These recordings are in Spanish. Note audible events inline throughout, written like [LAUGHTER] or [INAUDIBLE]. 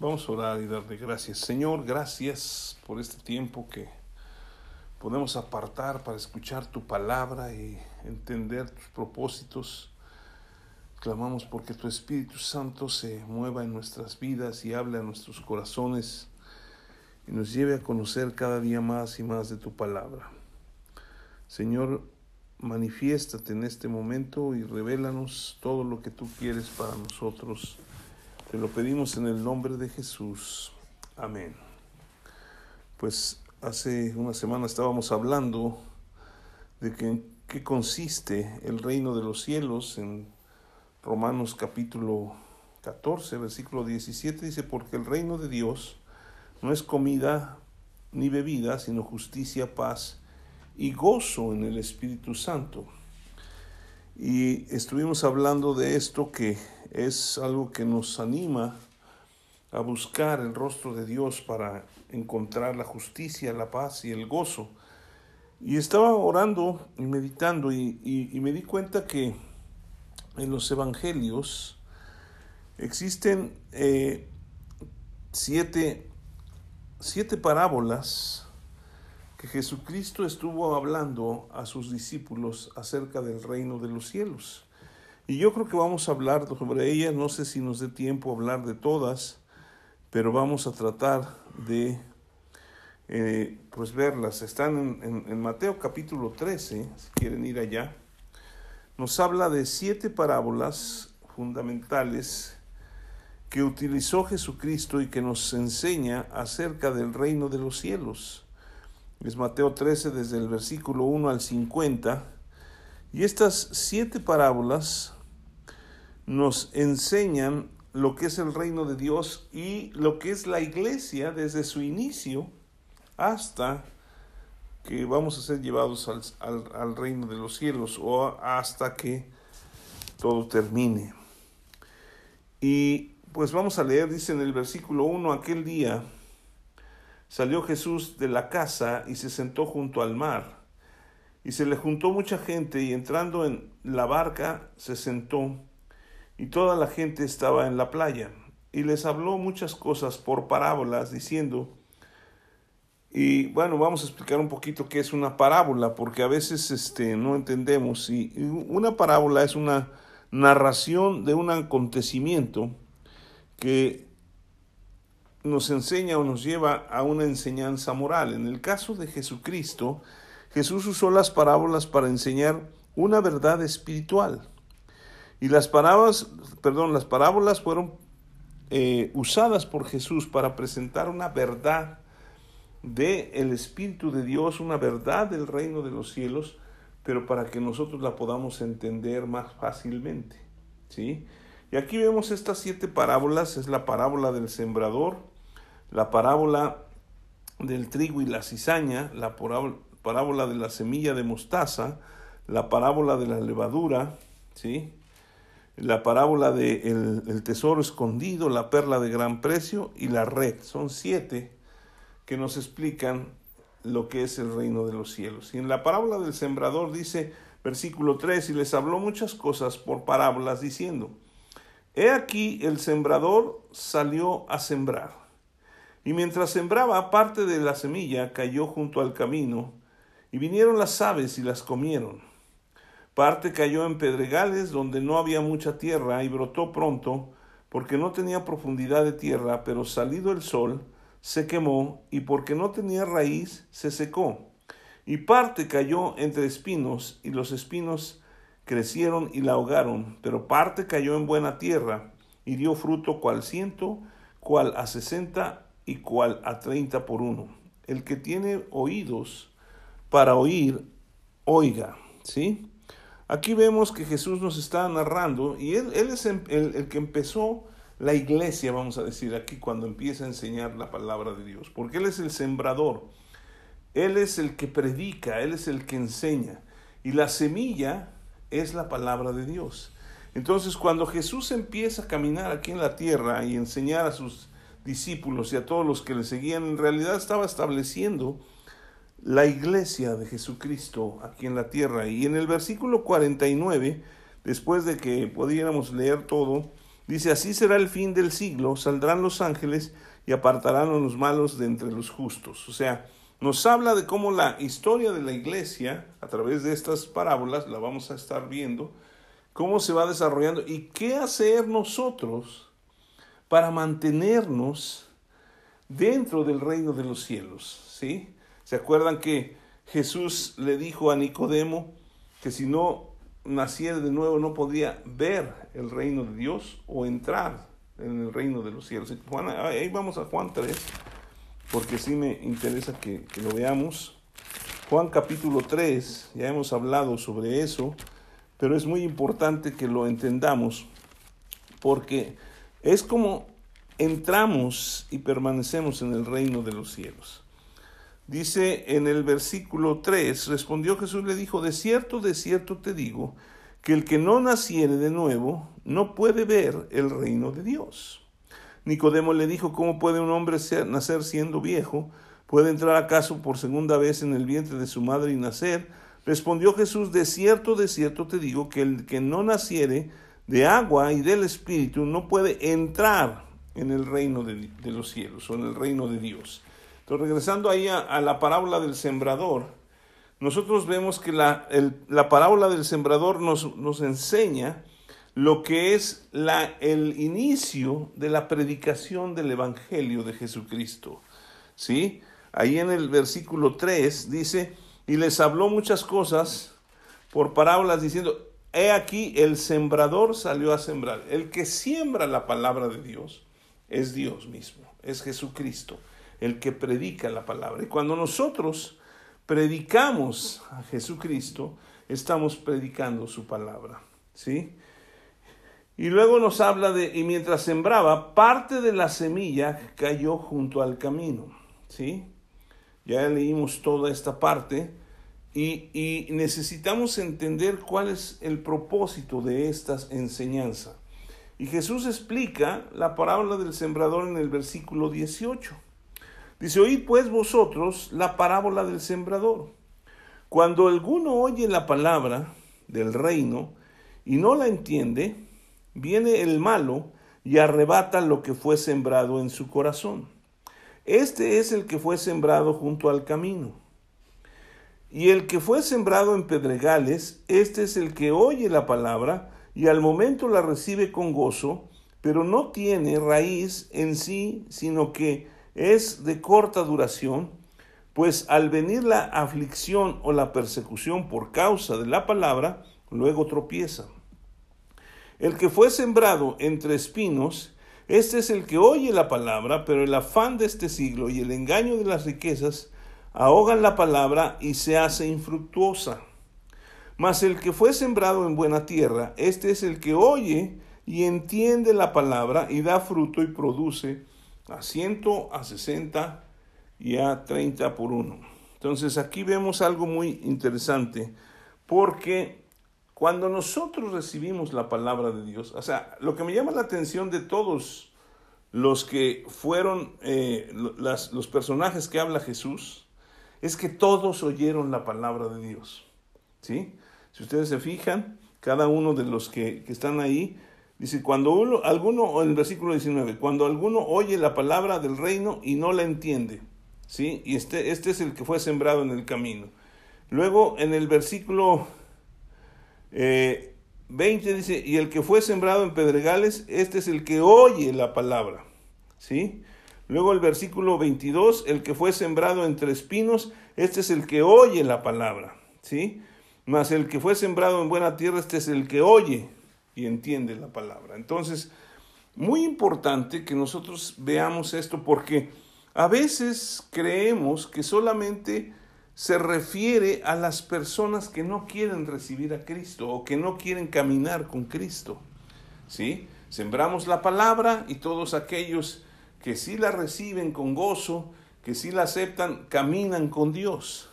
Vamos a orar y darle gracias. Señor, gracias por este tiempo que podemos apartar para escuchar tu palabra y entender tus propósitos. Clamamos porque tu Espíritu Santo se mueva en nuestras vidas y hable a nuestros corazones y nos lleve a conocer cada día más y más de tu palabra. Señor, manifiéstate en este momento y revélanos todo lo que tú quieres para nosotros te lo pedimos en el nombre de Jesús. Amén. Pues hace una semana estábamos hablando de que, qué consiste el reino de los cielos en Romanos capítulo 14, versículo 17, dice, porque el reino de Dios no es comida ni bebida, sino justicia, paz y gozo en el Espíritu Santo. Y estuvimos hablando de esto que es algo que nos anima a buscar el rostro de Dios para encontrar la justicia, la paz y el gozo. Y estaba orando y meditando y, me di cuenta que en los evangelios existen eh, siete, siete parábolas que Jesucristo estuvo hablando a sus discípulos acerca del reino de los cielos. Y yo creo que vamos a hablar sobre ellas, no sé si nos dé tiempo a hablar de todas, pero vamos a tratar de eh, pues verlas. Están en, en Mateo capítulo 13, si quieren ir allá. Nos habla de siete parábolas fundamentales que utilizó Jesucristo y que nos enseña acerca del reino de los cielos es Mateo 13 desde el versículo 1 al 50. Y estas siete parábolas nos enseñan lo que es el reino de Dios y lo que es la iglesia desde su inicio hasta que vamos a ser llevados al, al reino de los cielos o hasta que todo termine. Y pues vamos a leer, dice en el versículo 1, aquel día Salió Jesús de la casa y se sentó junto al mar. Y se le juntó mucha gente y entrando en la barca se sentó y toda la gente estaba en la playa. Y les habló muchas cosas por parábolas diciendo, y bueno, vamos a explicar un poquito qué es una parábola, porque a veces este, no entendemos. Y una parábola es una narración de un acontecimiento que nos enseña o nos lleva a una enseñanza moral. En el caso de Jesucristo, Jesús usó las parábolas para enseñar una verdad espiritual. Y las parábolas, perdón, las parábolas fueron eh, usadas por Jesús para presentar una verdad del el Espíritu de Dios, una verdad del reino de los cielos, pero para que nosotros la podamos entender más fácilmente. ¿sí? Y aquí vemos estas siete parábolas, es la parábola del sembrador, la parábola del trigo y la cizaña, la parábola de la semilla de mostaza, la parábola de la levadura, ¿sí? la parábola del de el tesoro escondido, la perla de gran precio y la red. Son siete que nos explican lo que es el reino de los cielos. Y en la parábola del sembrador dice, versículo 3, y les habló muchas cosas por parábolas diciendo, He aquí el sembrador salió a sembrar. Y mientras sembraba, parte de la semilla cayó junto al camino, y vinieron las aves y las comieron. Parte cayó en pedregales donde no había mucha tierra y brotó pronto, porque no tenía profundidad de tierra, pero salido el sol, se quemó, y porque no tenía raíz, se secó. Y parte cayó entre espinos, y los espinos crecieron y la ahogaron, pero parte cayó en buena tierra, y dio fruto cual ciento, cual a sesenta y cual a treinta por uno. El que tiene oídos para oír, oiga. ¿Sí? Aquí vemos que Jesús nos está narrando y él, él es el, el, que empezó la iglesia, vamos a decir aquí, cuando empieza a enseñar la palabra de Dios, porque Él es el sembrador, Él es el que predica, Él es el que enseña, y la semilla es la palabra de Dios. Entonces, cuando Jesús empieza a caminar aquí en la tierra y enseñar a sus discípulos y a todos los que le seguían, en realidad estaba estableciendo la iglesia de Jesucristo aquí en la tierra. Y en el versículo 49, después de que pudiéramos leer todo, Dice, así será el fin del siglo, saldrán los ángeles y apartarán a los malos de entre los justos. O sea, nos habla de cómo la historia de la iglesia, a través de estas parábolas, la vamos a estar viendo, cómo se va desarrollando y qué hacer nosotros para mantenernos dentro del reino de los cielos. ¿sí? ¿Se acuerdan que Jesús le dijo a Nicodemo que si no naciera de nuevo no podía ver el reino de Dios o entrar en el reino de los cielos? ahí vamos a Juan 3, porque sí me interesa que, que lo veamos. Juan capítulo 3, ya hemos hablado sobre eso, pero es muy importante que lo entendamos, porque es como entramos y permanecemos en el reino de los cielos. Dice en el versículo 3, respondió Jesús, le dijo, de cierto, de cierto te digo, que el que no naciere de nuevo no puede ver el reino de Dios. Nicodemo le dijo, ¿cómo puede un hombre nacer siendo viejo? ¿Puede entrar acaso por segunda vez en el vientre de su madre y nacer? Respondió Jesús, de cierto, de cierto te digo, que el que no naciere de agua y del Espíritu no puede entrar en el reino de, los cielos o en el reino de Dios. Entonces, regresando ahí a, la parábola del sembrador, nosotros vemos que la, la parábola del sembrador nos, nos, enseña lo que es la, el inicio de la predicación del Evangelio de Jesucristo. ¿Sí? Ahí en el versículo 3 dice, y les habló muchas cosas por parábolas diciendo, he aquí el sembrador salió a sembrar. El que siembra la palabra de Dios es Dios mismo, es Jesucristo el que predica la palabra. Y cuando nosotros predicamos a Jesucristo, estamos predicando su palabra. ¿Sí? Y luego nos habla de, y mientras sembraba, parte de la semilla cayó junto al camino. ¿Sí? Ya leímos toda esta parte y, necesitamos entender cuál es el propósito de esta enseñanza. Y Jesús explica la parábola del sembrador en el versículo 18. Dice, oíd pues vosotros la parábola del sembrador. Cuando alguno oye la palabra del reino y no la entiende, viene el malo y arrebata lo que fue sembrado en su corazón. Este es el que fue sembrado junto al camino. Y el que fue sembrado en pedregales, este es el que oye la palabra y al momento la recibe con gozo, pero no tiene raíz en sí, sino que es de corta duración, pues al venir la aflicción o la persecución por causa de la palabra, luego tropieza. El que fue sembrado entre espinos, este es el que oye la palabra, pero el afán de este siglo y el engaño de las riquezas ahogan la palabra y se hace infructuosa. Mas el que fue sembrado en buena tierra, este es el que oye y entiende la palabra y da fruto y produce a ciento, a sesenta y a treinta por uno. Entonces aquí vemos algo muy interesante porque cuando nosotros recibimos la palabra de Dios, o sea, lo que me llama la atención de todos los que fueron eh, los personajes que habla Jesús, es que todos oyeron la palabra de Dios. ¿Sí? Si ustedes se fijan, cada uno de los que, que están ahí Dice, cuando uno, alguno, en el versículo 19, cuando alguno oye la palabra del reino y no la entiende, ¿sí? Y este, este es el que fue sembrado en el camino. Luego, en el versículo 20 eh, dice, y el que fue sembrado en pedregales, este es el que oye la palabra, ¿sí? Luego el versículo 22, el que fue sembrado entre espinos, este es el que oye la palabra, ¿sí? Mas el que fue sembrado en buena tierra, este es el que oye, y entiende la palabra. Entonces, muy importante que nosotros veamos esto porque a veces creemos que solamente se refiere a las personas que no quieren recibir a Cristo o que no quieren caminar con Cristo. ¿Sí? Sembramos la palabra y todos aquellos que sí la reciben con gozo, que sí la aceptan, caminan con Dios.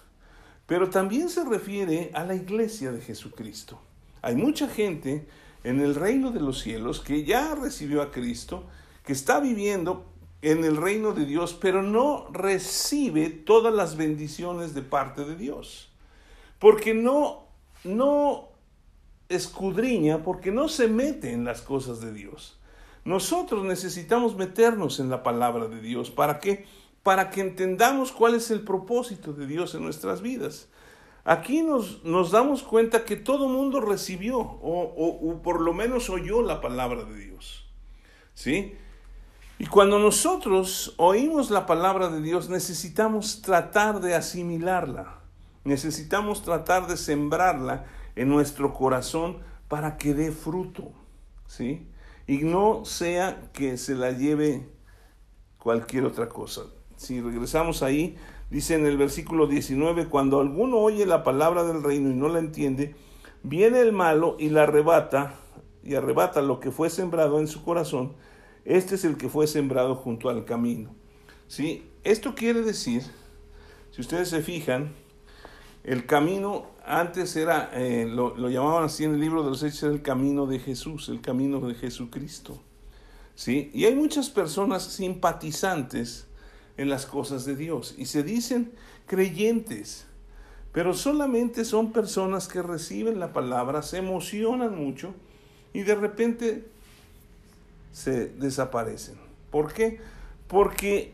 Pero también se refiere a la iglesia de Jesucristo. Hay mucha gente en el reino de los cielos, que ya recibió a Cristo, que está viviendo en el reino de Dios, pero no recibe todas las bendiciones de parte de Dios. Porque no, no escudriña, porque no se mete en las cosas de Dios. Nosotros necesitamos meternos en la palabra de Dios. ¿Para qué? Para que entendamos cuál es el propósito de Dios en nuestras vidas. Aquí nos, nos damos cuenta que todo mundo recibió o, o por lo menos oyó la palabra de Dios. ¿Sí? Y cuando nosotros oímos la palabra de Dios, necesitamos tratar de asimilarla, necesitamos tratar de sembrarla en nuestro corazón para que dé fruto, ¿sí? Y no sea que se la lleve cualquier otra cosa. Si regresamos ahí, dice en el versículo 19, cuando alguno oye la palabra del reino y no la entiende, viene el malo y la arrebata, y arrebata lo que fue sembrado en su corazón, este es el que fue sembrado junto al camino. ¿Sí? Esto quiere decir, si ustedes se fijan, el camino antes era, eh, lo, llamaban así en el libro de los Hechos, el camino de Jesús, el camino de Jesucristo. ¿Sí? Y hay muchas personas simpatizantes en las cosas de Dios y se dicen creyentes, pero solamente son personas que reciben la palabra, se emocionan mucho y de repente se desaparecen. ¿Por qué? Porque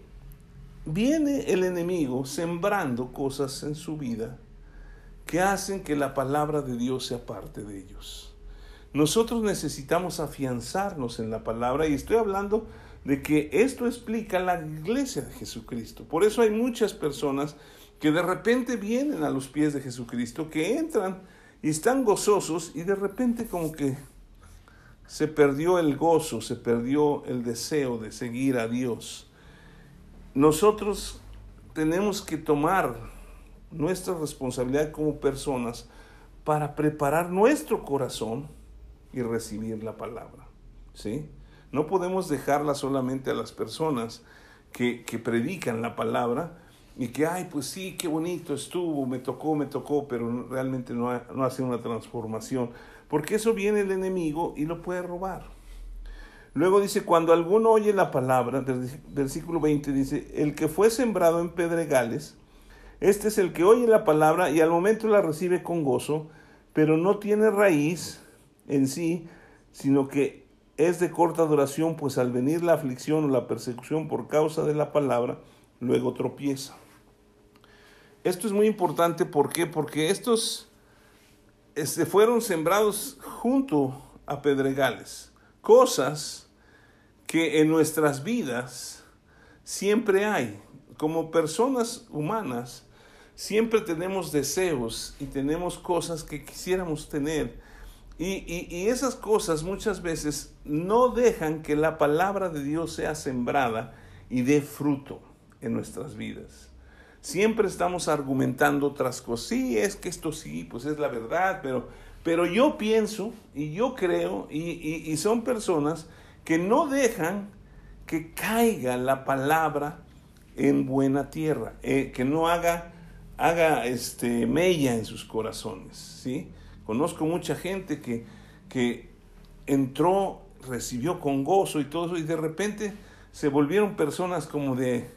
viene el enemigo sembrando cosas en su vida que hacen que la palabra de Dios sea parte de ellos. Nosotros necesitamos afianzarnos en la palabra y estoy hablando de que esto explica la iglesia de Jesucristo. Por eso hay muchas personas que de repente vienen a los pies de Jesucristo, que entran y están gozosos y de repente como que se perdió el gozo, se perdió el deseo de seguir a Dios. Nosotros tenemos que tomar nuestra responsabilidad como personas para preparar nuestro corazón y recibir la palabra. ¿sí? No podemos dejarla solamente a las personas que, que predican la palabra y que, ay, pues sí, qué bonito estuvo, me tocó, me tocó, pero realmente no, no hace una transformación porque eso viene el enemigo y lo puede robar. Luego dice, cuando alguno oye la palabra, versículo 20 dice, el que fue sembrado en pedregales, este es el que oye la palabra y al momento la recibe con gozo, pero no tiene raíz en sí, sino que es de corta duración, pues al venir la aflicción o la persecución por causa de la palabra, luego tropieza. Esto es muy importante, ¿por qué? Porque estos este, fueron sembrados junto a pedregales, cosas que en nuestras vidas siempre hay. Como personas humanas, siempre tenemos deseos y tenemos cosas que quisiéramos tener. Y, y, esas cosas muchas veces no dejan que la palabra de Dios sea sembrada y dé fruto en nuestras vidas siempre estamos argumentando otras cosas. Sí, es que esto sí, pues es la verdad, pero, pero yo pienso y yo creo, y, son personas que no dejan que caiga la palabra en buena tierra, eh, que no haga, haga este, mella en sus corazones. ¿sí? Conozco mucha gente que, que entró, recibió con gozo y todo eso, y de repente se volvieron personas como de,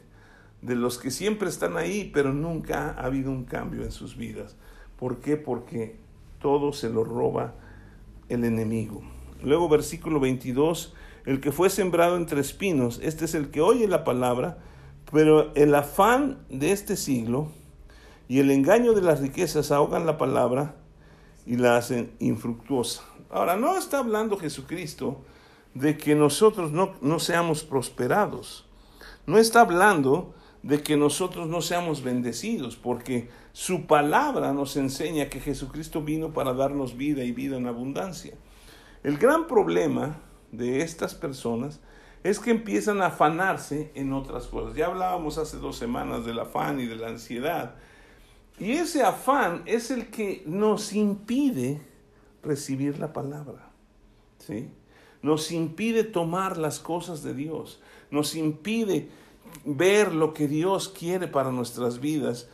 de los que siempre están ahí, pero nunca ha habido un cambio en sus vidas. ¿Por qué? Porque todo se lo roba el enemigo. Luego versículo 22, el que fue sembrado entre espinos, este es el que oye la palabra, pero el afán de este siglo y el engaño de las riquezas ahogan la palabra y la hacen infructuosa. Ahora, no está hablando Jesucristo de que nosotros no, no seamos prosperados. No está hablando de que nosotros no seamos bendecidos, porque su palabra nos enseña que Jesucristo vino para darnos vida y vida en abundancia. El gran problema de estas personas es que empiezan a afanarse en otras cosas. Ya hablábamos hace dos semanas del afán y de la ansiedad. Y ese afán es el que nos impide recibir la palabra. ¿sí? Nos impide tomar las cosas de Dios. Nos impide ver lo que Dios quiere para nuestras vidas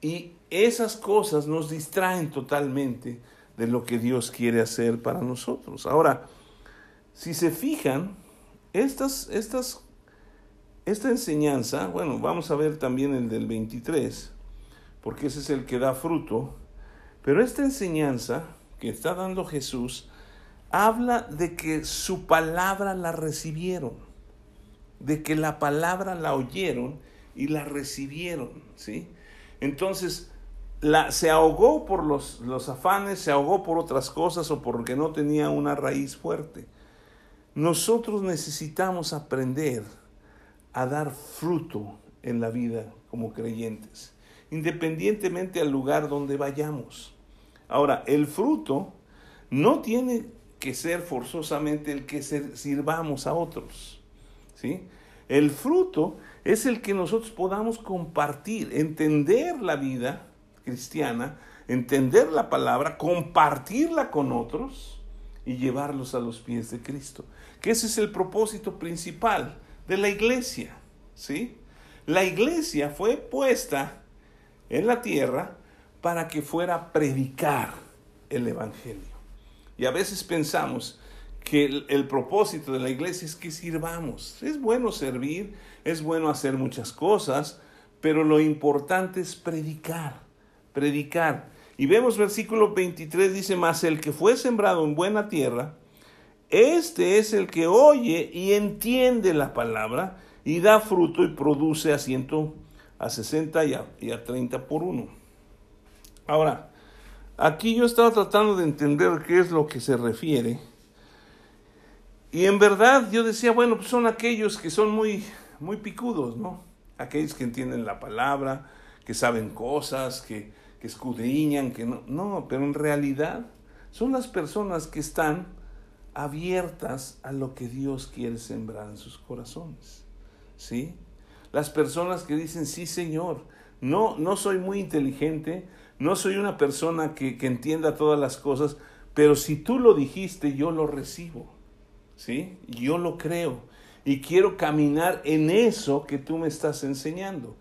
y esas cosas nos distraen totalmente de lo que Dios quiere hacer para nosotros. Ahora, si se fijan, estas, estas, esta enseñanza, bueno, vamos a ver también el del 23, porque ese es el que da fruto, pero esta enseñanza que está dando Jesús habla de que su palabra la recibieron, de que la palabra la oyeron y la recibieron, ¿sí? Entonces, la, se ahogó por los, los afanes, se ahogó por otras cosas o porque no tenía una raíz fuerte. Nosotros necesitamos aprender a dar fruto en la vida como creyentes, independientemente al lugar donde vayamos. Ahora, el fruto no tiene que ser forzosamente el que sirvamos a otros. ¿sí? El fruto es el que nosotros podamos compartir, entender la vida cristiana, entender la palabra, compartirla con otros y llevarlos a los pies de Cristo. Que ese es el propósito principal de la iglesia, ¿sí? La iglesia fue puesta en la tierra para que fuera a predicar el evangelio. Y a veces pensamos que el, propósito de la iglesia es que sirvamos. Es bueno servir, es bueno hacer muchas cosas, pero lo importante es predicar, predicar. Y vemos versículo 23, dice, más el que fue sembrado en buena tierra, este es el que oye y entiende la palabra y da fruto y produce a ciento, a 60 y a, y a 30 por uno. Ahora, aquí yo estaba tratando de entender qué es lo que se refiere. Y en verdad yo decía, bueno, pues son aquellos que son muy, muy picudos, ¿no? Aquellos que entienden la palabra, que saben cosas, que, que escudriñan, que no. No, pero en realidad son las personas que están abiertas a lo que Dios quiere sembrar en sus corazones. ¿Sí? Las personas que dicen, sí, Señor, no, no soy muy inteligente, no soy una persona que, que entienda todas las cosas, pero si tú lo dijiste, yo lo recibo. ¿Sí? Yo lo creo. Y quiero caminar en eso que tú me estás enseñando.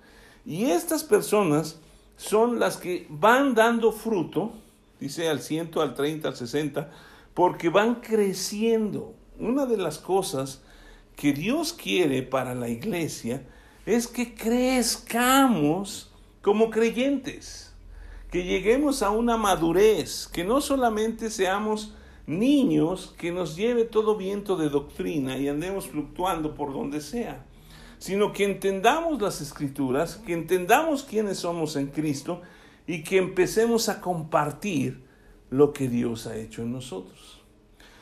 Y estas personas son las que van dando fruto, dice al ciento, al 30, al 60, porque van creciendo. Una de las cosas que Dios quiere para la iglesia es que crezcamos como creyentes, que lleguemos a una madurez, que no solamente seamos niños que nos lleve todo viento de doctrina y andemos fluctuando por donde sea, sino que entendamos las escrituras, que entendamos quiénes somos en Cristo y que empecemos a compartir lo que Dios ha hecho en nosotros.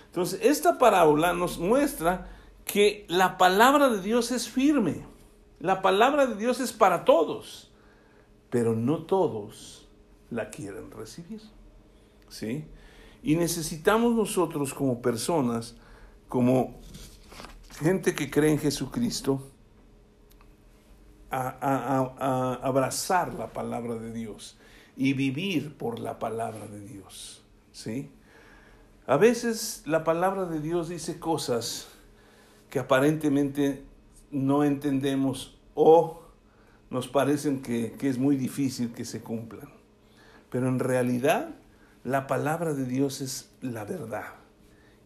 Entonces, esta parábola nos muestra que la palabra de Dios es firme. La palabra de Dios es para todos, pero no todos la quieren recibir. ¿Sí? Y necesitamos nosotros como personas, como gente que cree en Jesucristo, a, abrazar la palabra de Dios y vivir por la palabra de Dios. ¿Sí? A veces la palabra de Dios dice cosas que aparentemente no entendemos o nos parecen que, que, es muy difícil que se cumplan. Pero en realidad la palabra de Dios es la verdad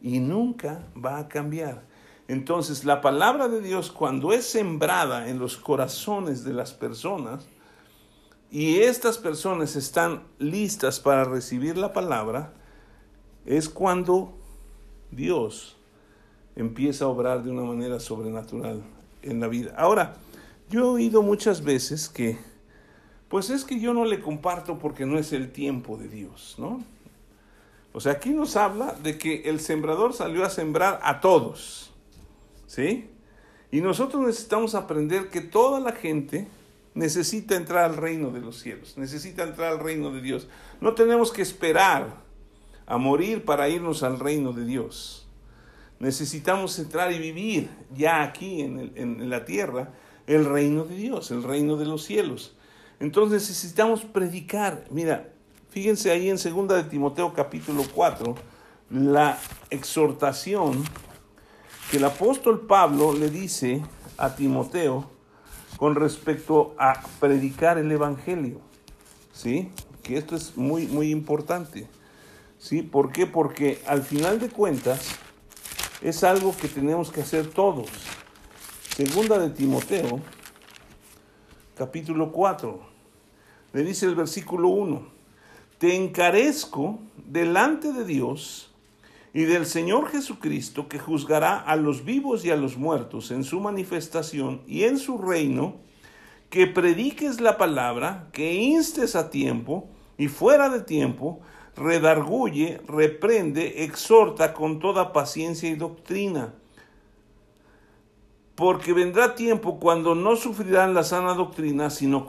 y nunca va a cambiar. Entonces la palabra de Dios cuando es sembrada en los corazones de las personas y estas personas están listas para recibir la palabra, es cuando Dios empieza a obrar de una manera sobrenatural en la vida. Ahora, yo he oído muchas veces que, pues es que yo no le comparto porque no es el tiempo de Dios, ¿no? O sea, aquí nos habla de que el sembrador salió a sembrar a todos. ¿Sí? Y nosotros necesitamos aprender que toda la gente necesita entrar al reino de los cielos, necesita entrar al reino de Dios. No tenemos que esperar a morir para irnos al reino de Dios. Necesitamos entrar y vivir ya aquí en, en la tierra el reino de Dios, el reino de los cielos. Entonces necesitamos predicar. Mira, fíjense ahí en 2 de Timoteo capítulo 4, la exhortación que el apóstol Pablo le dice a Timoteo con respecto a predicar el evangelio. ¿Sí? Que esto es muy muy importante. ¿Sí? ¿Por qué? Porque al final de cuentas es algo que tenemos que hacer todos. Segunda de Timoteo, capítulo 4. Le dice el versículo 1, te encarezco delante de Dios y del Señor Jesucristo que juzgará a los vivos y a los muertos en su manifestación y en su reino, que prediques la palabra, que instes a tiempo y fuera de tiempo, redarguye, reprende, exhorta con toda paciencia y doctrina. Porque vendrá tiempo cuando no sufrirán la sana doctrina, sino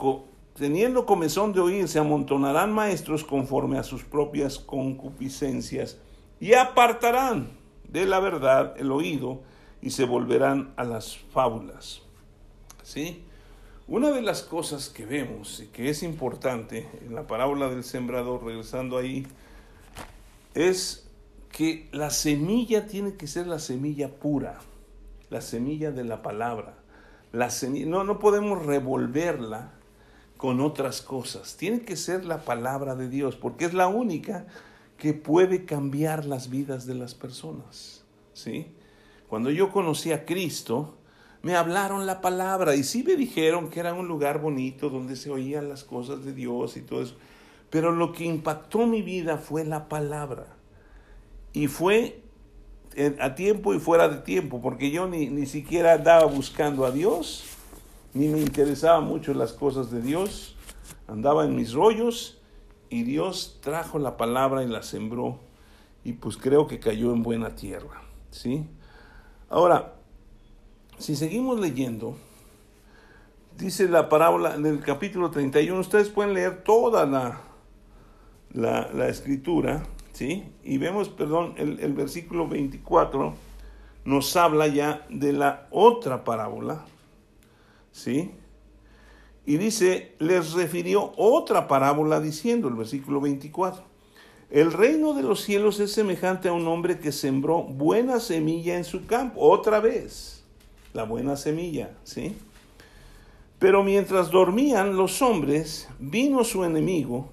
teniendo comezón de oír, se amontonarán maestros conforme a sus propias concupiscencias y apartarán de la verdad el oído y se volverán a las fábulas. ¿Sí? Una de las cosas que vemos y que es importante en la parábola del sembrador, regresando ahí, es que la semilla tiene que ser la semilla pura, la semilla de la palabra. La semilla, no, no podemos revolverla con otras cosas. Tiene que ser la palabra de Dios, porque es la única que puede cambiar las vidas de las personas. ¿sí? Cuando yo conocí a Cristo, me hablaron la palabra y sí me dijeron que era un lugar bonito donde se oían las cosas de Dios y todo eso. Pero lo que impactó mi vida fue la palabra. Y fue a tiempo y fuera de tiempo, porque yo ni, ni siquiera andaba buscando a Dios, ni me interesaba mucho las cosas de Dios. Andaba en mis rollos y Dios trajo la palabra y la sembró y pues creo que cayó en buena tierra, ¿sí? Ahora, si seguimos leyendo, dice la parábola en el capítulo 31, ustedes pueden leer toda la, la, escritura, ¿sí? Y vemos, perdón, el, el versículo 24 nos habla ya de la otra parábola, ¿sí? Y dice, les refirió otra parábola diciendo, el versículo 24, el reino de los cielos es semejante a un hombre que sembró buena semilla en su campo, otra vez la buena semilla, ¿sí? Pero mientras dormían los hombres, vino su enemigo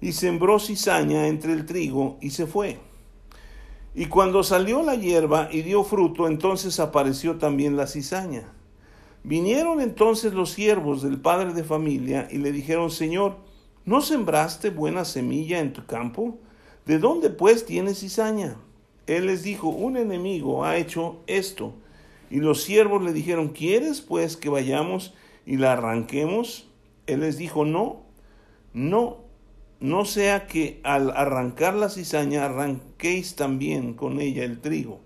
y sembró cizaña entre el trigo y se fue. Y cuando salió la hierba y dio fruto, entonces apareció también la cizaña. Vinieron entonces los siervos del padre de familia y le dijeron, Señor, ¿no sembraste buena semilla en tu campo? ¿De dónde pues tienes cizaña? Él les dijo, un enemigo ha hecho esto. Y los siervos le dijeron, ¿quieres pues que vayamos y la arranquemos? Él les dijo, no, no, no sea que al arrancar la cizaña arranquéis también con ella el trigo.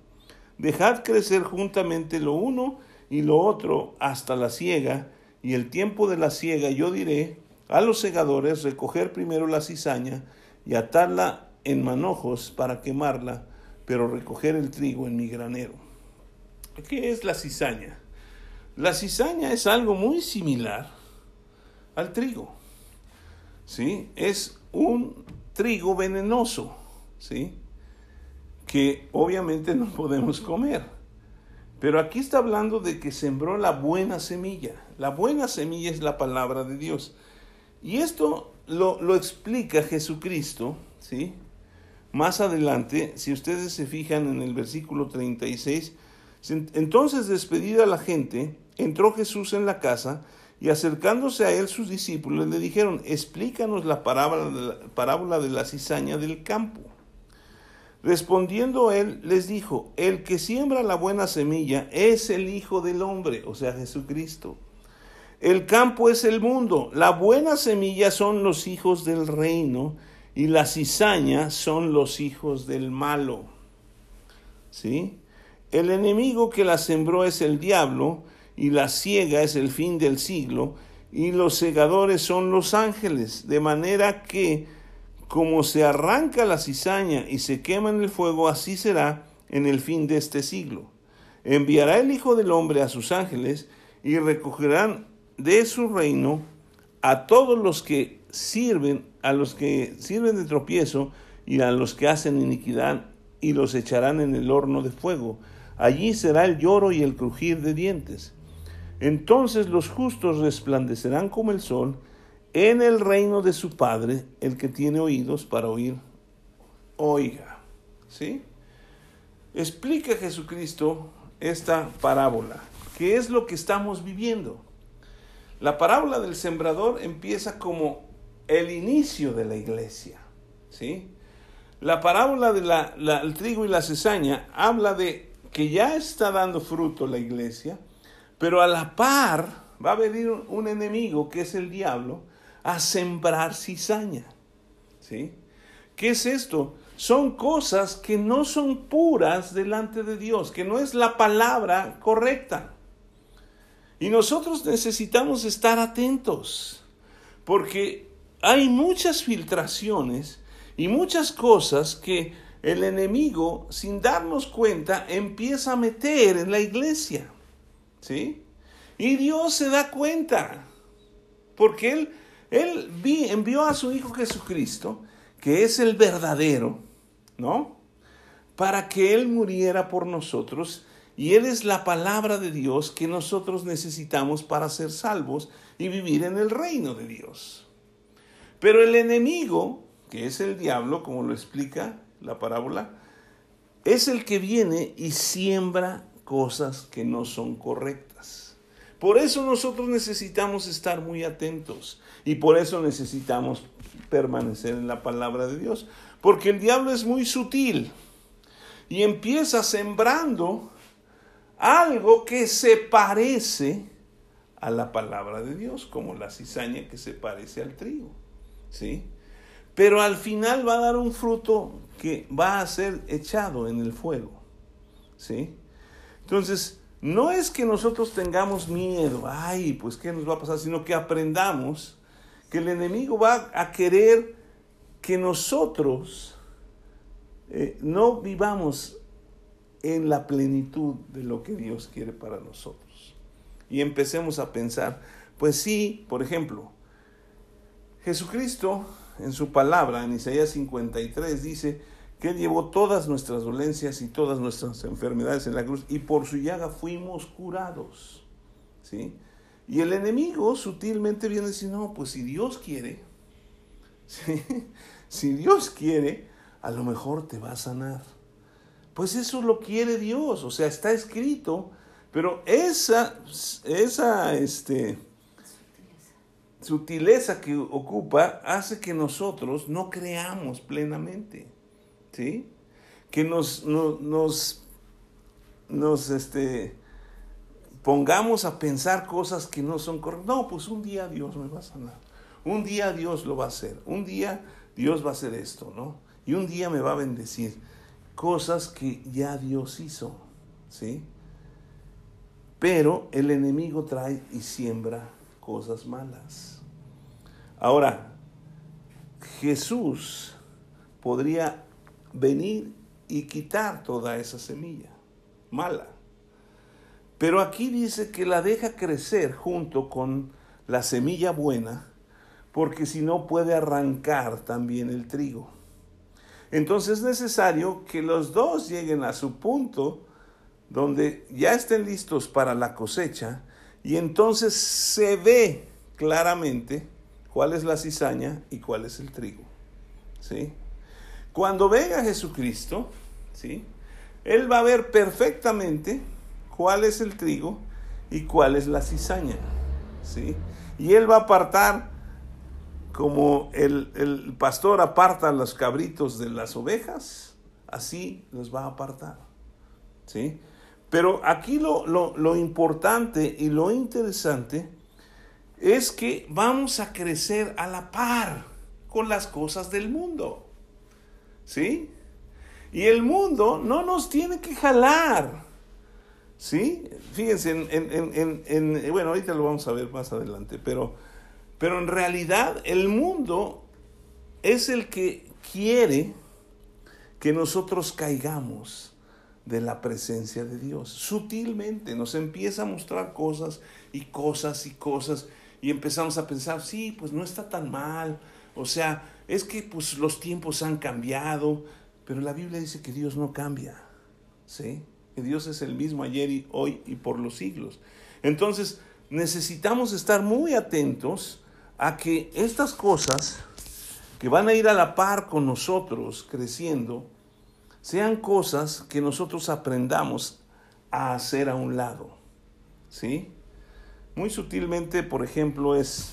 Dejad crecer juntamente lo uno y lo otro hasta la siega, y el tiempo de la siega yo diré a los segadores recoger primero la cizaña y atarla en manojos para quemarla, pero recoger el trigo en mi granero. ¿Qué es la cizaña? La cizaña es algo muy similar al trigo. ¿Sí? Es un trigo venenoso, ¿sí? Que obviamente no podemos comer. Pero aquí está hablando de que sembró la buena semilla. La buena semilla es la palabra de Dios. Y esto lo, lo explica Jesucristo, ¿sí? Más adelante, si ustedes se fijan en el versículo 36, entonces, despedida la gente, entró Jesús en la casa y acercándose a él sus discípulos le dijeron, explícanos la parábola de la, cizaña del campo. Respondiendo él les dijo, el que siembra la buena semilla es el Hijo del Hombre, o sea, Jesucristo. El campo es el mundo, la buena semilla son los hijos del reino y la cizaña son los hijos del malo. ¿Sí? El enemigo que la sembró es el diablo, y la ciega es el fin del siglo, y los segadores son los ángeles, de manera que como se arranca la cizaña y se quema en el fuego, así será en el fin de este siglo. Enviará el Hijo del Hombre a sus ángeles y recogerán de su reino a todos los que sirven, a los que sirven de tropiezo y a los que hacen iniquidad y los echarán en el horno de fuego. Allí será el lloro y el crujir de dientes. Entonces los justos resplandecerán como el sol en el reino de su Padre, el que tiene oídos para oír, oiga. ¿Sí? Explica Jesucristo esta parábola. ¿Qué es lo que estamos viviendo? La parábola del sembrador empieza como el inicio de la iglesia. ¿Sí? la parábola del trigo y la cizaña habla de que ya está dando fruto la iglesia, pero a la par va a venir un enemigo que es el diablo a sembrar cizaña. ¿Sí? ¿Qué es esto? Son cosas que no son puras delante de Dios, que no es la palabra correcta. Y nosotros necesitamos estar atentos, porque hay muchas filtraciones y muchas cosas que el enemigo, sin darnos cuenta, empieza a meter en la iglesia. ¿Sí? Y Dios se da cuenta, porque Él, él envió a su Hijo Jesucristo, que es el verdadero, ¿no? Para que Él muriera por nosotros y Él es la palabra de Dios que nosotros necesitamos para ser salvos y vivir en el reino de Dios. Pero el enemigo, que es el diablo, como lo explica la parábola, es el que viene y siembra cosas que no son correctas. Por eso nosotros necesitamos estar muy atentos y por eso necesitamos permanecer en la palabra de Dios. Porque el diablo es muy sutil y empieza sembrando algo que se parece a la palabra de Dios, como la cizaña que se parece al trigo. ¿Sí? Pero al final va a dar un fruto que va a ser echado en el fuego. ¿Sí? Entonces, no es que nosotros tengamos miedo, ay, pues qué nos va a pasar, sino que aprendamos que el enemigo va a querer que nosotros eh, no vivamos en la plenitud de lo que Dios quiere para nosotros. Y empecemos a pensar, pues sí, por ejemplo, Jesucristo en su palabra, en Isaías 53, dice que Él llevó todas nuestras dolencias y todas nuestras enfermedades en la cruz y por su llaga fuimos curados. ¿Sí? Y el enemigo sutilmente viene a no, pues si Dios quiere, [LAUGHS] si Dios quiere, a lo mejor te va a sanar. Pues eso lo quiere Dios, o sea, está escrito, pero esa, esa, este, sutileza que ocupa hace que nosotros no creamos plenamente, ¿sí? Que nos, nos, nos, este, pongamos a pensar cosas que no son correctas. No, pues un día Dios me va a sanar. Un día Dios lo va a hacer. Un día Dios va a hacer esto, ¿no? Y un día me va a bendecir. Cosas que ya Dios hizo, ¿sí? Pero el enemigo trae y siembra cosas malas. Ahora, Jesús podría venir y quitar toda esa semilla mala. Pero aquí dice que la deja crecer junto con la semilla buena, porque si no puede arrancar también el trigo. Entonces es necesario que los dos lleguen a su punto donde ya estén listos para la cosecha y entonces se ve claramente cuál es la cizaña y cuál es el trigo. ¿Sí? Cuando venga Jesucristo, ¿sí? Él va a ver perfectamente cuál es el trigo y cuál es la cizaña. ¿sí? Y él va a apartar como el, pastor aparta los cabritos de las ovejas, así los va a apartar. ¿sí? Pero aquí lo, lo, lo importante y lo interesante es que vamos a crecer a la par con las cosas del mundo. ¿Sí? Y el mundo no nos tiene que jalar. ¿Sí? Fíjense, en, bueno, ahorita lo vamos a ver más adelante, pero, pero en realidad el mundo es el que quiere que nosotros caigamos de la presencia de Dios. Sutilmente nos empieza a mostrar cosas y cosas y cosas y empezamos a pensar, sí, pues no está tan mal. O sea, es que pues los tiempos han cambiado, pero la Biblia dice que Dios no cambia. ¿Sí? que Dios es el mismo ayer y hoy y por los siglos. Entonces, necesitamos estar muy atentos a que estas cosas que van a ir a la par con nosotros creciendo, sean cosas que nosotros aprendamos a hacer a un lado. ¿Sí? Muy sutilmente, por ejemplo, es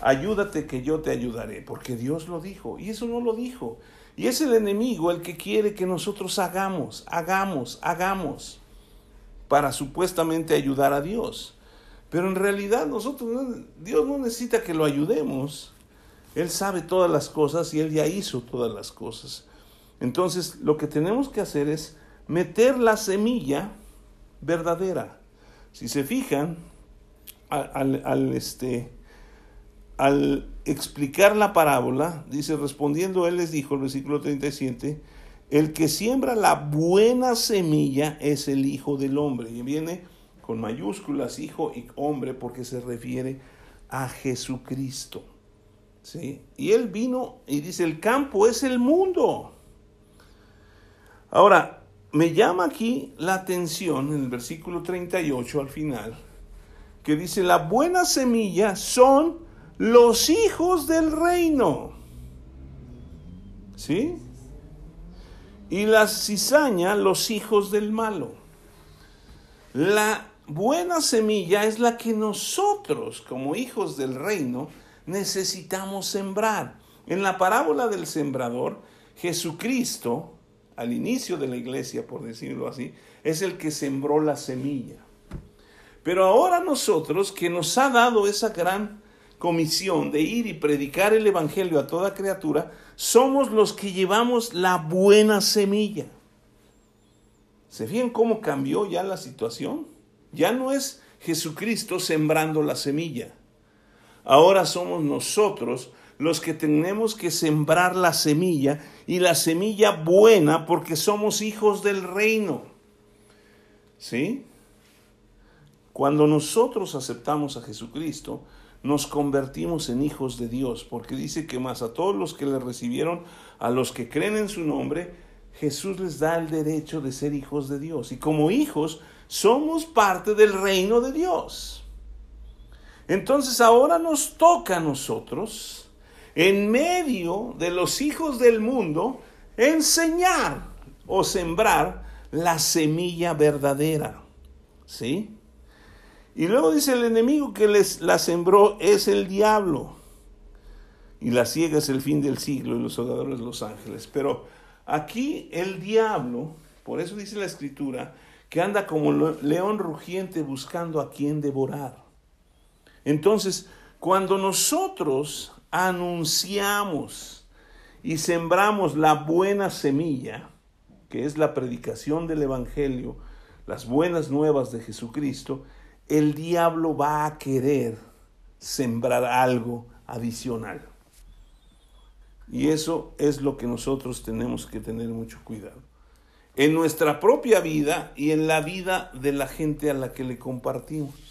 ayúdate que yo te ayudaré, porque Dios lo dijo, y eso no lo dijo. Y es el enemigo el que quiere que nosotros hagamos, hagamos, hagamos, para supuestamente ayudar a Dios. Pero en realidad nosotros, Dios no necesita que lo ayudemos. Él sabe todas las cosas y Él ya hizo todas las cosas. Entonces lo que tenemos que hacer es meter la semilla verdadera. Si se fijan, al, este, al explicar la parábola, dice, respondiendo él les dijo, el versículo 37, el que siembra la buena semilla es el Hijo del Hombre. Y viene con mayúsculas, hijo y hombre, porque se refiere a Jesucristo. ¿Sí? Y él vino y dice, el campo es el mundo. Ahora, me llama aquí la atención en el versículo 38 al final, que dice, la buena semilla son los hijos del reino. ¿Sí? Y la cizaña, los hijos del malo. La buena semilla es la que nosotros, como hijos del reino, necesitamos sembrar. En la parábola del sembrador, Jesucristo, al inicio de la iglesia, por decirlo así, es el que sembró la semilla. Pero ahora nosotros, que nos ha dado esa gran comisión de ir y predicar el Evangelio a toda criatura, somos los que llevamos la buena semilla. ¿Se fijan cómo cambió ya la situación? Ya no es Jesucristo sembrando la semilla. Ahora somos nosotros los que tenemos que sembrar la semilla y la semilla buena porque somos hijos del reino. ¿Sí? Cuando nosotros aceptamos a Jesucristo, nos convertimos en hijos de Dios, porque dice que más a todos los que le recibieron, a los que creen en su nombre, Jesús les da el derecho de ser hijos de Dios. Y como hijos, somos parte del reino de Dios. Entonces ahora nos toca a nosotros, en medio de los hijos del mundo, enseñar o sembrar la semilla verdadera. ¿Sí? Y luego dice el enemigo que les la sembró es el diablo. Y la ciega es el fin del siglo y los soldadores los ángeles. Pero aquí el diablo, por eso dice la escritura, que anda como león rugiente buscando a quien devorar. Entonces, cuando nosotros anunciamos y sembramos la buena semilla, que es la predicación del Evangelio, las buenas nuevas de Jesucristo, el diablo va a querer sembrar algo adicional. Y eso es lo que nosotros tenemos que tener mucho cuidado. En nuestra propia vida y en la vida de la gente a la que le compartimos.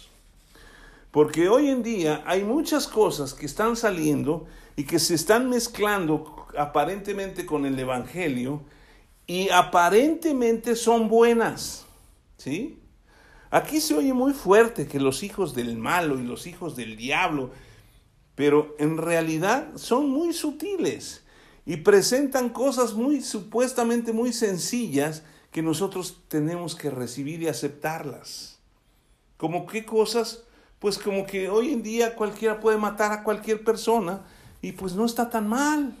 Porque hoy en día hay muchas cosas que están saliendo y que se están mezclando aparentemente con el Evangelio y aparentemente son buenas. ¿Sí? Aquí se oye muy fuerte que los hijos del malo y los hijos del diablo, pero en realidad son muy sutiles y presentan cosas muy supuestamente muy sencillas que nosotros tenemos que recibir y aceptarlas. ¿Como qué cosas? Pues como que hoy en día cualquiera puede matar a cualquier persona y pues no está tan mal.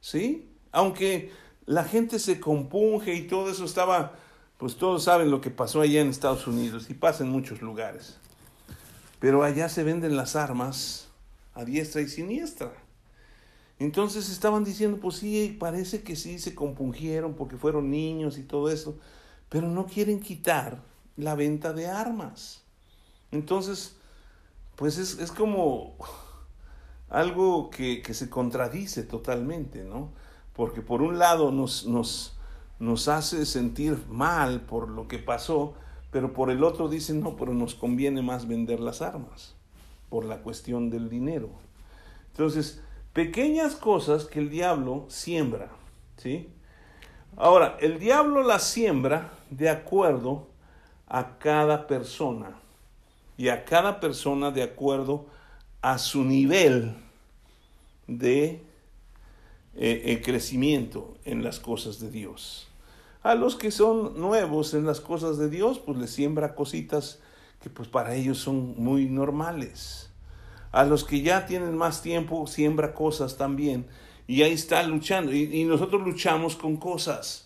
¿Sí? Aunque la gente se compunge y todo eso estaba pues todos saben lo que pasó allá en Estados Unidos y pasa en muchos lugares. Pero allá se venden las armas a diestra y siniestra. Entonces estaban diciendo, pues sí, parece que sí se compungieron porque fueron niños y todo eso, pero no quieren quitar la venta de armas. Entonces, pues es, es como algo que, que, se contradice totalmente, ¿no? Porque por un lado nos, nos, nos hace sentir mal por lo que pasó, pero por el otro dicen, no, pero nos conviene más vender las armas, por la cuestión del dinero. Entonces, pequeñas cosas que el diablo siembra, ¿sí? Ahora, el diablo las siembra de acuerdo a cada persona y a cada persona de acuerdo a su nivel de eh, el crecimiento en las cosas de Dios. A los que son nuevos en las cosas de Dios, pues les siembra cositas que pues para ellos son muy normales. A los que ya tienen más tiempo, siembra cosas también. y ahí está luchando. Y, nosotros luchamos con cosas,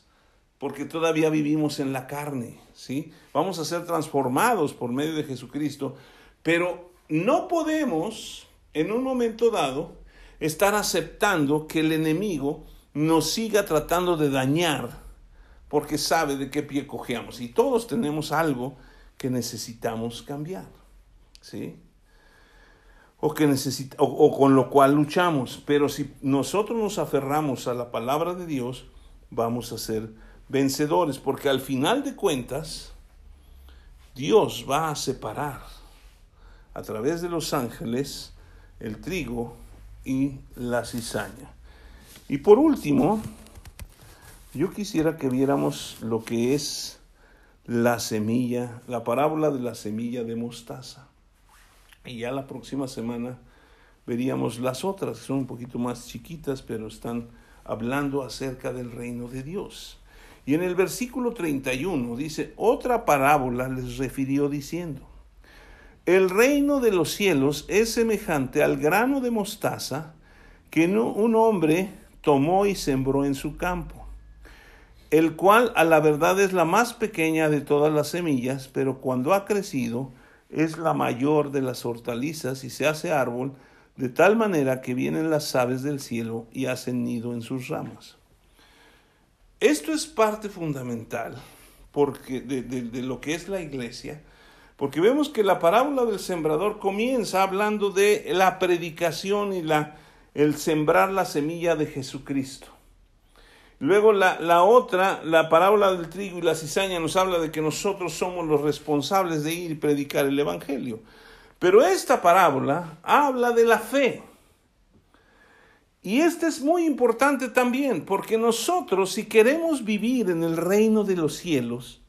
porque todavía vivimos en la carne, ¿sí? Vamos a ser transformados por medio de Jesucristo, pero no podemos, en un momento dado, estar aceptando que el enemigo nos siga tratando de dañar, porque sabe de qué pie cojeamos. Y todos tenemos algo que necesitamos cambiar, ¿sí? o, que o, con lo cual luchamos. Pero si nosotros nos aferramos a la palabra de Dios, vamos a ser vencedores, porque al final de cuentas, Dios va a separar a través de los ángeles el trigo y la cizaña. Y por último, yo quisiera que viéramos lo que es la semilla, la parábola de la semilla de mostaza. Y ya la próxima semana veríamos las otras, que son un poquito más chiquitas, pero están hablando acerca del reino de Dios. Y en el versículo 31 dice, otra parábola les refirió diciendo, el reino de los cielos es semejante al grano de mostaza que un hombre tomó y sembró en su campo, el cual a la verdad es la más pequeña de todas las semillas, pero cuando ha crecido, es la mayor de las hortalizas y se hace árbol de tal manera que vienen las aves del cielo y hacen nido en sus ramas. Esto es parte fundamental porque de, lo que es la iglesia, porque vemos que la parábola del sembrador comienza hablando de la predicación y la, el sembrar la semilla de Jesucristo. Luego la, otra, la parábola del trigo y la cizaña nos habla de que nosotros somos los responsables de ir y predicar el Evangelio. Pero esta parábola habla de la fe. Y este es muy importante también, porque nosotros si queremos vivir en el reino de los cielos,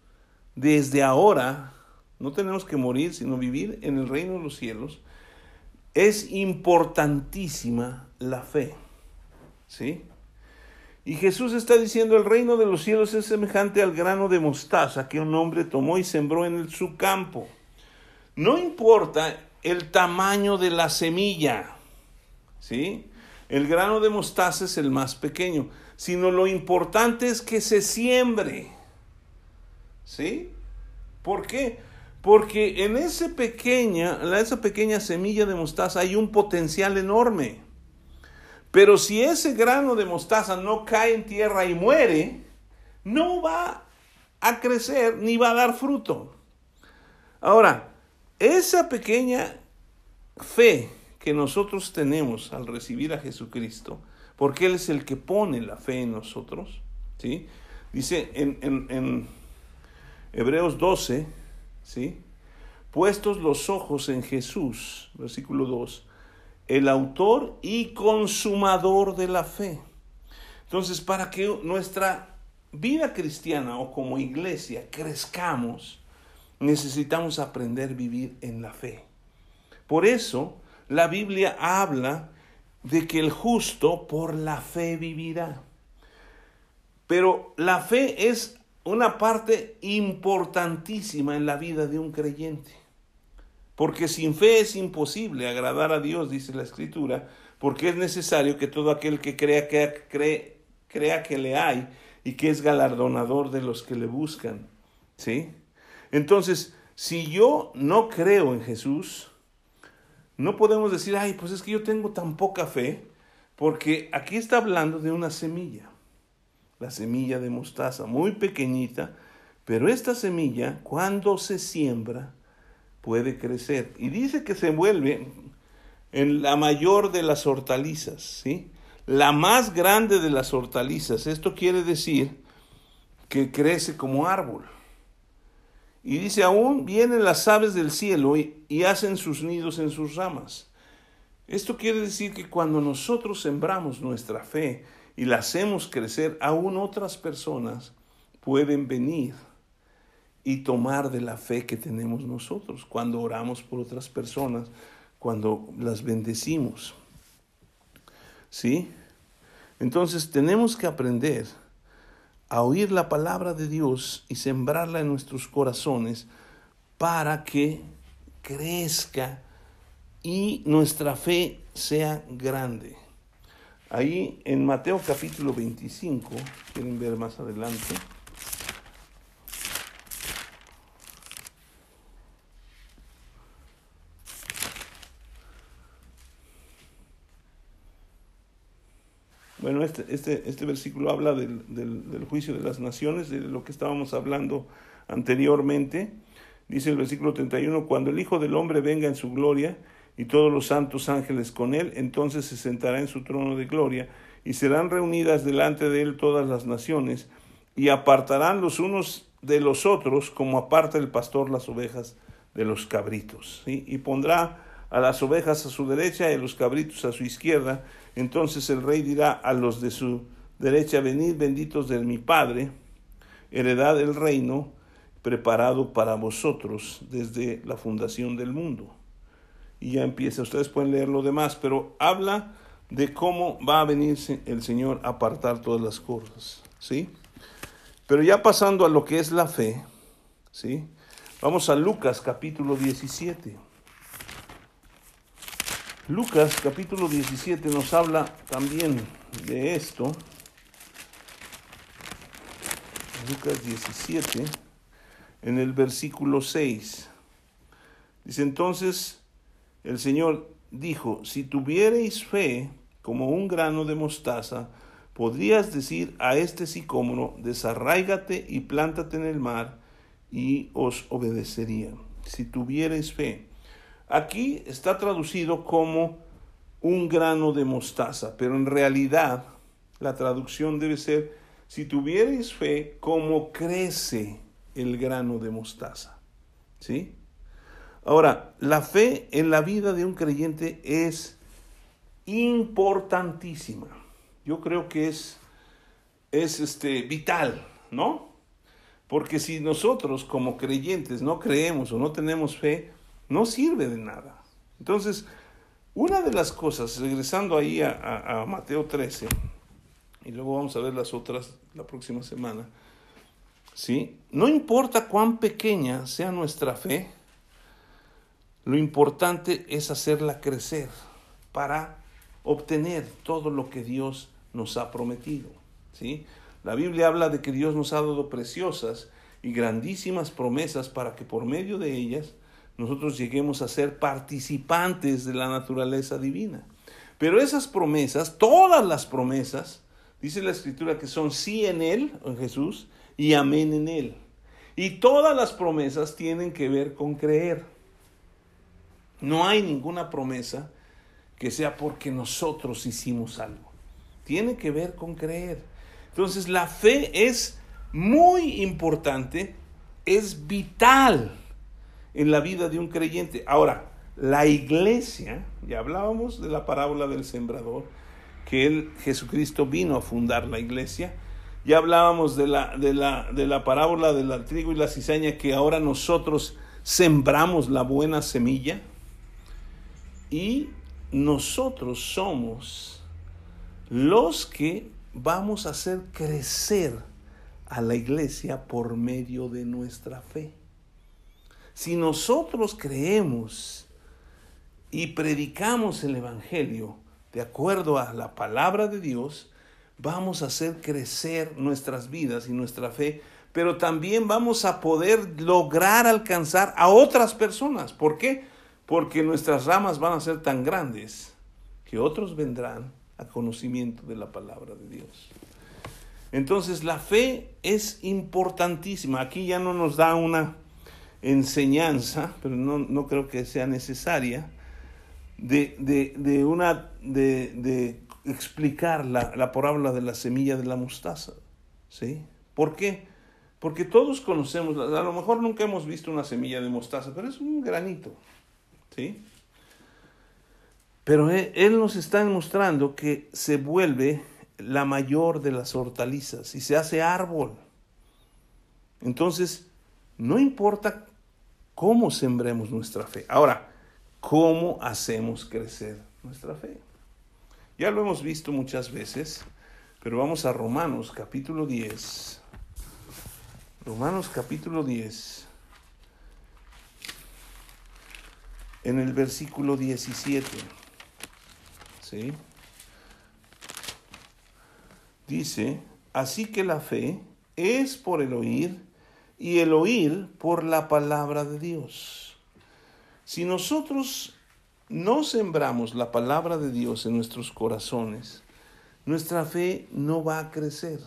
desde ahora, no tenemos que morir, sino vivir en el reino de los cielos, es importantísima la fe. ¿Sí? Y Jesús está diciendo, el reino de los cielos es semejante al grano de mostaza que un hombre tomó y sembró en su campo. No importa el tamaño de la semilla, ¿sí? El grano de mostaza es el más pequeño, sino lo importante es que se siembre, ¿sí? ¿Por qué? Porque en ese pequeña, esa pequeña semilla de mostaza hay un potencial enorme. Pero si ese grano de mostaza no cae en tierra y muere, no va a crecer ni va a dar fruto. Ahora, esa pequeña fe que nosotros tenemos al recibir a Jesucristo, porque Él es el que pone la fe en nosotros, ¿sí? Dice en, en Hebreos 12, ¿sí? Puestos los ojos en Jesús, versículo 2, el autor y consumador de la fe. Entonces, para que nuestra vida cristiana o como iglesia crezcamos, necesitamos aprender a vivir en la fe. Por eso, la Biblia habla de que el justo por la fe vivirá. Pero la fe es una parte importantísima en la vida de un creyente. Porque sin fe es imposible agradar a Dios, dice la Escritura, porque es necesario que todo aquel que crea que, cree, crea que le hay y que es galardonador de los que le buscan. ¿Sí? Entonces, si yo no creo en Jesús, no podemos decir, ay, pues es que yo tengo tan poca fe, porque aquí está hablando de una semilla, la semilla de mostaza, muy pequeñita, pero esta semilla, cuando se siembra, puede crecer. Y dice que se vuelve en la mayor de las hortalizas, ¿sí? La más grande de las hortalizas. Esto quiere decir que crece como árbol. Y dice, aún vienen las aves del cielo y, hacen sus nidos en sus ramas. Esto quiere decir que cuando nosotros sembramos nuestra fe y la hacemos crecer, aún otras personas pueden venir y tomar de la fe que tenemos nosotros cuando oramos por otras personas, cuando las bendecimos. ¿Sí? Entonces tenemos que aprender a oír la palabra de Dios y sembrarla en nuestros corazones para que crezca y nuestra fe sea grande. Ahí en Mateo capítulo 25, quieren ver más adelante. Bueno, este, este, este versículo habla del, del, juicio de las naciones, de lo que estábamos hablando anteriormente. Dice el versículo 31, cuando el Hijo del Hombre venga en su gloria y todos los santos ángeles con él, entonces se sentará en su trono de gloria y serán reunidas delante de él todas las naciones y apartarán los unos de los otros como aparta el pastor las ovejas de los cabritos. Y pondrá a las ovejas a su derecha y a los cabritos a su izquierda entonces el rey dirá a los de su derecha, venid benditos de mi Padre, heredad del reino preparado para vosotros desde la fundación del mundo. Y ya empieza, ustedes pueden leer lo demás, pero habla de cómo va a venir el Señor a apartar todas las cosas, ¿sí? Pero ya pasando a lo que es la fe, ¿sí? Vamos a Lucas capítulo 17. Lucas capítulo 17 nos habla también de esto. Lucas 17, en el versículo 6. Dice entonces, el Señor dijo, si tuviereis fe como un grano de mostaza, podrías decir a este sicómoro, desarráigate y plántate en el mar, y os obedecería. Si tuviereis fe. Aquí está traducido como un grano de mostaza, pero en realidad la traducción debe ser, si tuvierais fe, como crece el grano de mostaza. ¿Sí? Ahora, la fe en la vida de un creyente es importantísima. Yo creo que es, es este, vital, ¿no? Porque si nosotros como creyentes no creemos o no tenemos fe, no sirve de nada. Entonces, una de las cosas, regresando ahí a, Mateo 13, y luego vamos a ver las otras la próxima semana, ¿sí? No importa cuán pequeña sea nuestra fe, lo importante es hacerla crecer para obtener todo lo que Dios nos ha prometido, ¿sí? La Biblia habla de que Dios nos ha dado preciosas y grandísimas promesas para que por medio de ellas nosotros lleguemos a ser participantes de la naturaleza divina. Pero esas promesas, todas las promesas, dice la escritura que son sí en Él, en Jesús, y amén en Él. Y todas las promesas tienen que ver con creer. No hay ninguna promesa que sea porque nosotros hicimos algo. Tiene que ver con creer. Entonces la fe es muy importante, es vital en la vida de un creyente. Ahora, la iglesia, ya hablábamos de la parábola del sembrador, que él, Jesucristo vino a fundar la iglesia. Ya hablábamos de la, de la, de la parábola del trigo y la cizaña, que ahora nosotros sembramos la buena semilla. Y nosotros somos los que vamos a hacer crecer a la iglesia por medio de nuestra fe. Si nosotros creemos y predicamos el Evangelio de acuerdo a la palabra de Dios, vamos a hacer crecer nuestras vidas y nuestra fe, pero también vamos a poder lograr alcanzar a otras personas. ¿Por qué? Porque nuestras ramas van a ser tan grandes que otros vendrán a conocimiento de la palabra de Dios. Entonces la fe es importantísima. Aquí ya no nos da una enseñanza, pero no, creo que sea necesaria, de, de, una, de, explicar la, la, parábola de la semilla de la mostaza. ¿Sí? ¿Por qué? Porque todos conocemos, a lo mejor nunca hemos visto una semilla de mostaza, pero es un granito. ¿Sí? Pero él, él nos está demostrando que se vuelve la mayor de las hortalizas y se hace árbol. Entonces, no importa cómo sembremos nuestra fe. Ahora, ¿cómo hacemos crecer nuestra fe? Ya lo hemos visto muchas veces, pero vamos a Romanos capítulo 10. Romanos capítulo 10. En el versículo 17. ¿Sí? dice, así que la fe es por el oír y el oír por la palabra de Dios. Si nosotros no sembramos la palabra de Dios en nuestros corazones, nuestra fe no va a crecer.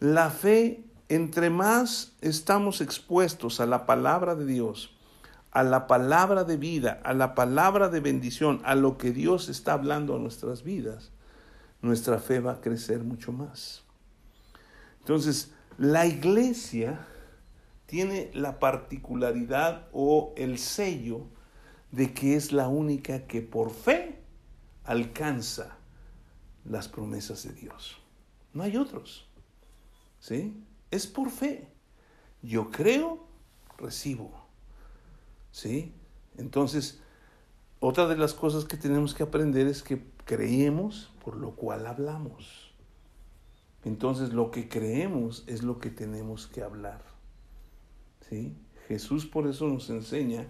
La fe, entre más estamos expuestos a la palabra de Dios, a la palabra de vida, a la palabra de bendición, a lo que Dios está hablando a nuestras vidas, nuestra fe va a crecer mucho más. Entonces, la iglesia tiene la particularidad o el sello de que es la única que por fe alcanza las promesas de Dios. No hay otros. ¿Sí? Es por fe. Yo creo, recibo. ¿Sí? Entonces, otra de las cosas que tenemos que aprender es que creemos por lo cual hablamos. Entonces, lo que creemos es lo que tenemos que hablar. ¿Sí? Jesús por eso nos enseña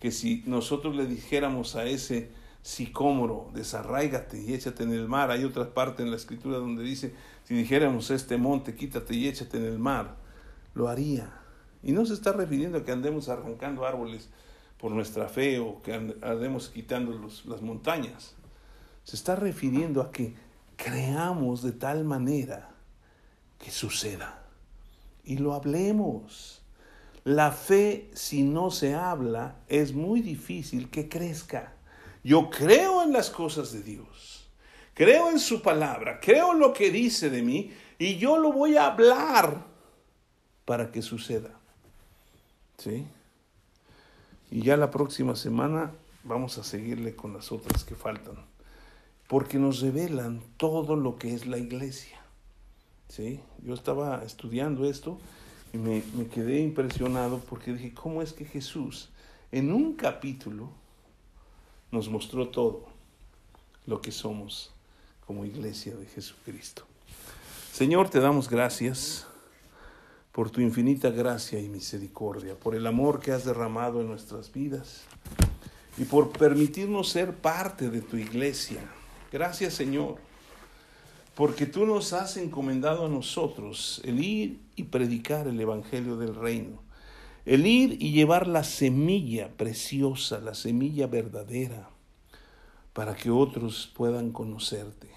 que si nosotros le dijéramos a ese sicómoro, desarráigate y échate en el mar, hay otra parte en la escritura donde dice, si dijéramos este monte, quítate y échate en el mar, lo haría. Y no se está refiriendo a que andemos arrancando árboles por nuestra fe o que andemos quitando las montañas. Se está refiriendo a que creamos de tal manera que suceda y lo hablemos. La fe, si no se habla, es muy difícil que crezca. Yo creo en las cosas de Dios, creo en su palabra, creo en lo que dice de mí y yo lo voy a hablar para que suceda. ¿Sí? Y ya la próxima semana vamos a seguirle con las otras que faltan, porque nos revelan todo lo que es la iglesia. ¿Sí? Yo estaba estudiando esto y me, quedé impresionado porque dije, ¿cómo es que Jesús en un capítulo nos mostró todo lo que somos como iglesia de Jesucristo? Señor, te damos gracias por tu infinita gracia y misericordia, por el amor que has derramado en nuestras vidas y por permitirnos ser parte de tu iglesia. Gracias, Señor porque tú nos has encomendado a nosotros el ir y predicar el Evangelio del Reino, el ir y llevar la semilla preciosa, la semilla verdadera, para que otros puedan conocerte.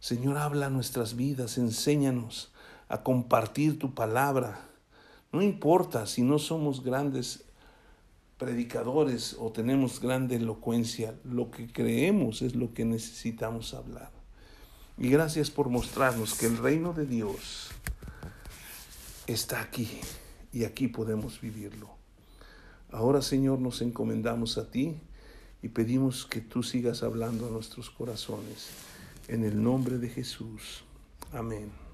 Señor, habla nuestras vidas, enséñanos a compartir tu palabra. No importa si no somos grandes predicadores o tenemos grande elocuencia, lo que creemos es lo que necesitamos hablar. Y gracias por mostrarnos que el reino de Dios está aquí y aquí podemos vivirlo. Ahora, Señor, nos encomendamos a ti y pedimos que tú sigas hablando a nuestros corazones. En el nombre de Jesús. Amén.